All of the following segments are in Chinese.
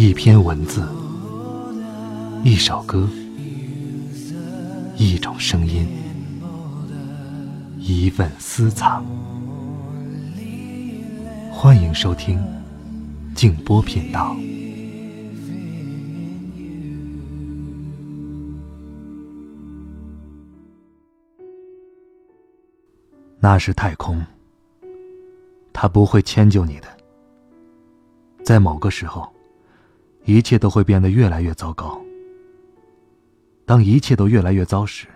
一篇文字，一首歌，一种声音，一份私藏。欢迎收听静波频道。那是太空，它不会迁就你的。在某个时候。一切都会变得越来越糟糕。当一切都越来越糟时，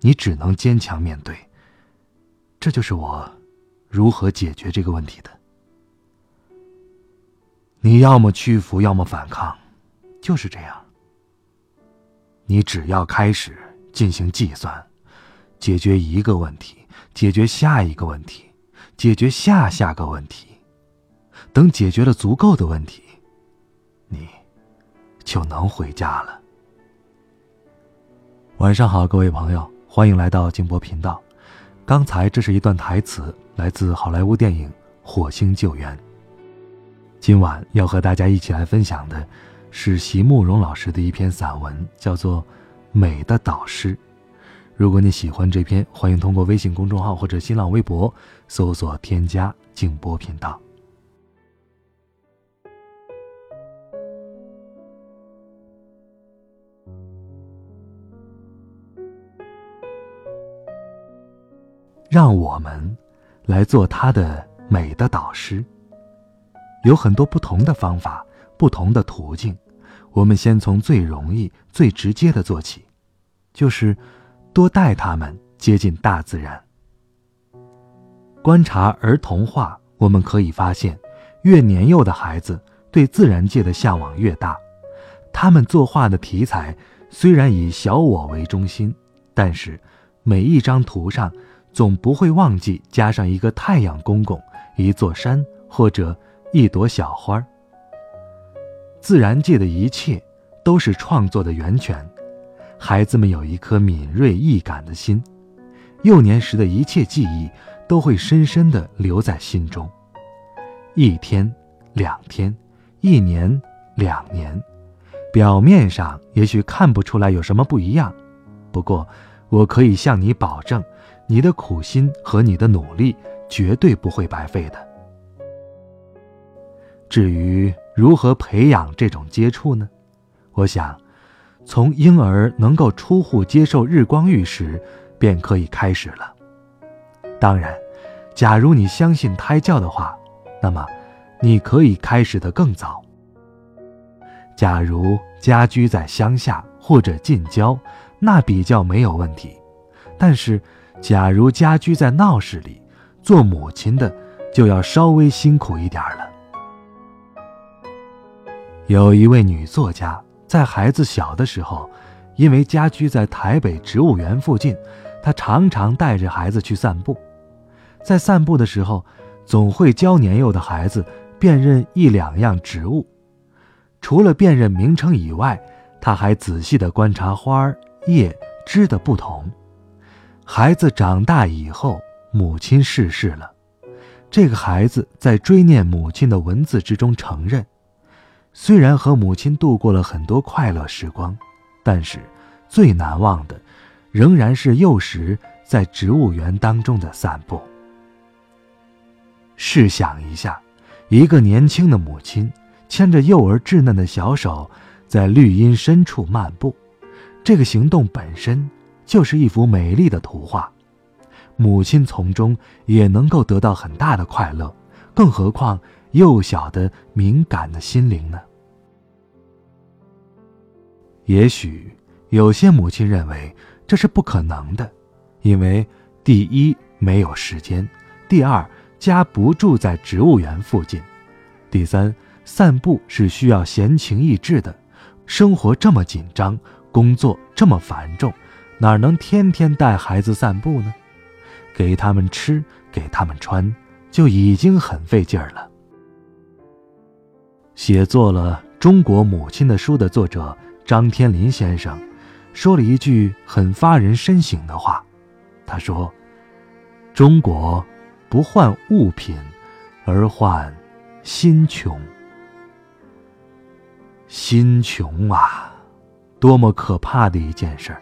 你只能坚强面对。这就是我如何解决这个问题的。你要么屈服，要么反抗，就是这样。你只要开始进行计算，解决一个问题，解决下一个问题，解决下下个问题，等解决了足够的问题。你就能回家了。晚上好，各位朋友，欢迎来到静波频道。刚才这是一段台词，来自好莱坞电影《火星救援》。今晚要和大家一起来分享的是席慕容老师的一篇散文，叫做《美的导师》。如果你喜欢这篇，欢迎通过微信公众号或者新浪微博搜索添加静波频道。让我们来做他的美的导师。有很多不同的方法，不同的途径。我们先从最容易、最直接的做起，就是多带他们接近大自然。观察儿童画，我们可以发现，越年幼的孩子对自然界的向往越大。他们作画的题材虽然以小我为中心，但是每一张图上。总不会忘记加上一个太阳公公、一座山或者一朵小花。自然界的一切都是创作的源泉。孩子们有一颗敏锐易感的心，幼年时的一切记忆都会深深地留在心中。一天、两天、一年、两年，表面上也许看不出来有什么不一样，不过我可以向你保证。你的苦心和你的努力绝对不会白费的。至于如何培养这种接触呢？我想，从婴儿能够出户接受日光浴时，便可以开始了。当然，假如你相信胎教的话，那么你可以开始的更早。假如家居在乡下或者近郊，那比较没有问题，但是。假如家居在闹市里，做母亲的就要稍微辛苦一点了。有一位女作家，在孩子小的时候，因为家居在台北植物园附近，她常常带着孩子去散步。在散步的时候，总会教年幼的孩子辨认一两样植物。除了辨认名称以外，她还仔细地观察花叶枝的不同。孩子长大以后，母亲逝世了。这个孩子在追念母亲的文字之中承认，虽然和母亲度过了很多快乐时光，但是最难忘的，仍然是幼时在植物园当中的散步。试想一下，一个年轻的母亲牵着幼儿稚嫩的小手，在绿荫深处漫步，这个行动本身。就是一幅美丽的图画，母亲从中也能够得到很大的快乐，更何况幼小的敏感的心灵呢？也许有些母亲认为这是不可能的，因为第一没有时间，第二家不住在植物园附近，第三散步是需要闲情逸致的，生活这么紧张，工作这么繁重。哪能天天带孩子散步呢？给他们吃，给他们穿，就已经很费劲儿了。写作了《中国母亲的书》的作者张天林先生，说了一句很发人深省的话。他说：“中国不换物品，而换心穷。”心穷啊，多么可怕的一件事儿！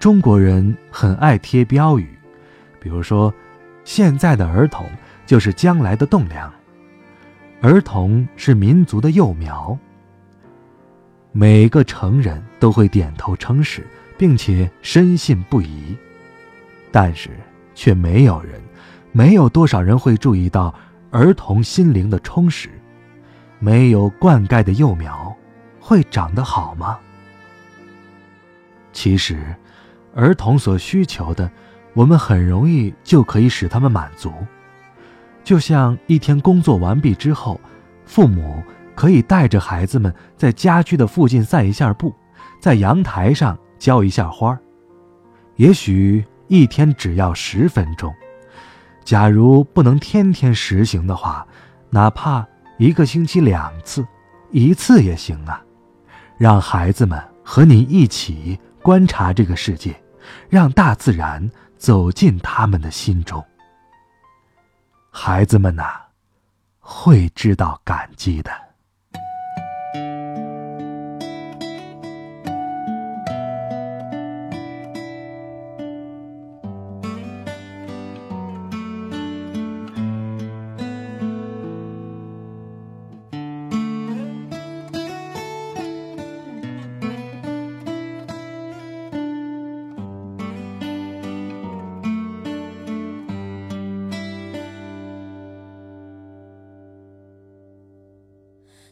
中国人很爱贴标语，比如说，现在的儿童就是将来的栋梁，儿童是民族的幼苗。每个成人都会点头称是，并且深信不疑，但是却没有人，没有多少人会注意到儿童心灵的充实。没有灌溉的幼苗，会长得好吗？其实，儿童所需求的，我们很容易就可以使他们满足。就像一天工作完毕之后，父母可以带着孩子们在家居的附近散一下步，在阳台上浇一下花。也许一天只要十分钟。假如不能天天实行的话，哪怕……一个星期两次，一次也行啊！让孩子们和你一起观察这个世界，让大自然走进他们的心中。孩子们呐，会知道感激的。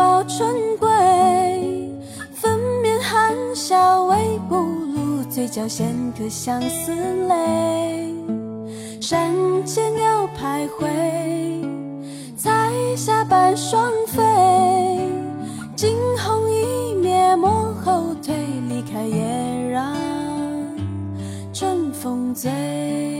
日头抱春归，粉面含笑微不露，嘴角衔颗相思泪。山间鸟徘徊，彩霞伴双飞，惊鸿一瞥莫后退，离开也让春风醉。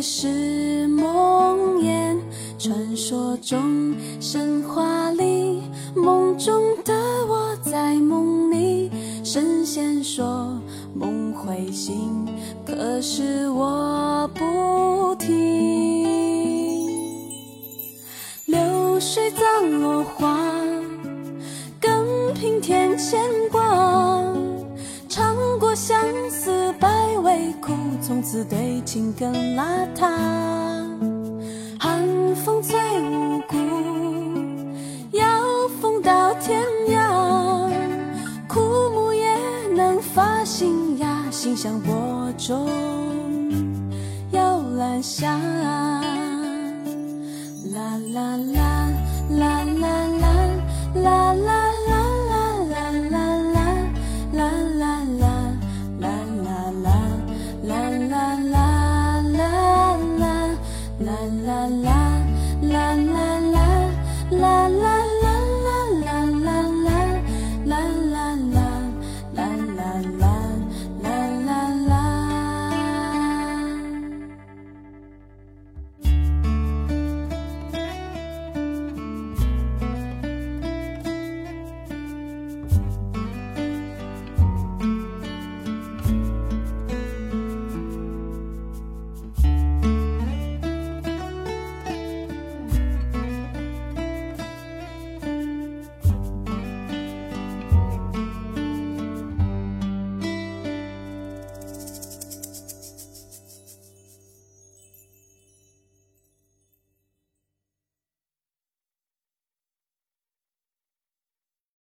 是梦魇。传说中，神话里，梦中的我在梦里。神仙说梦会醒，可是我不听。流水葬落花，更平添牵挂。从此对情更邋遢。寒风最无辜，要风到天涯。枯木也能发新芽，心像播种，摇篮下。啦啦啦。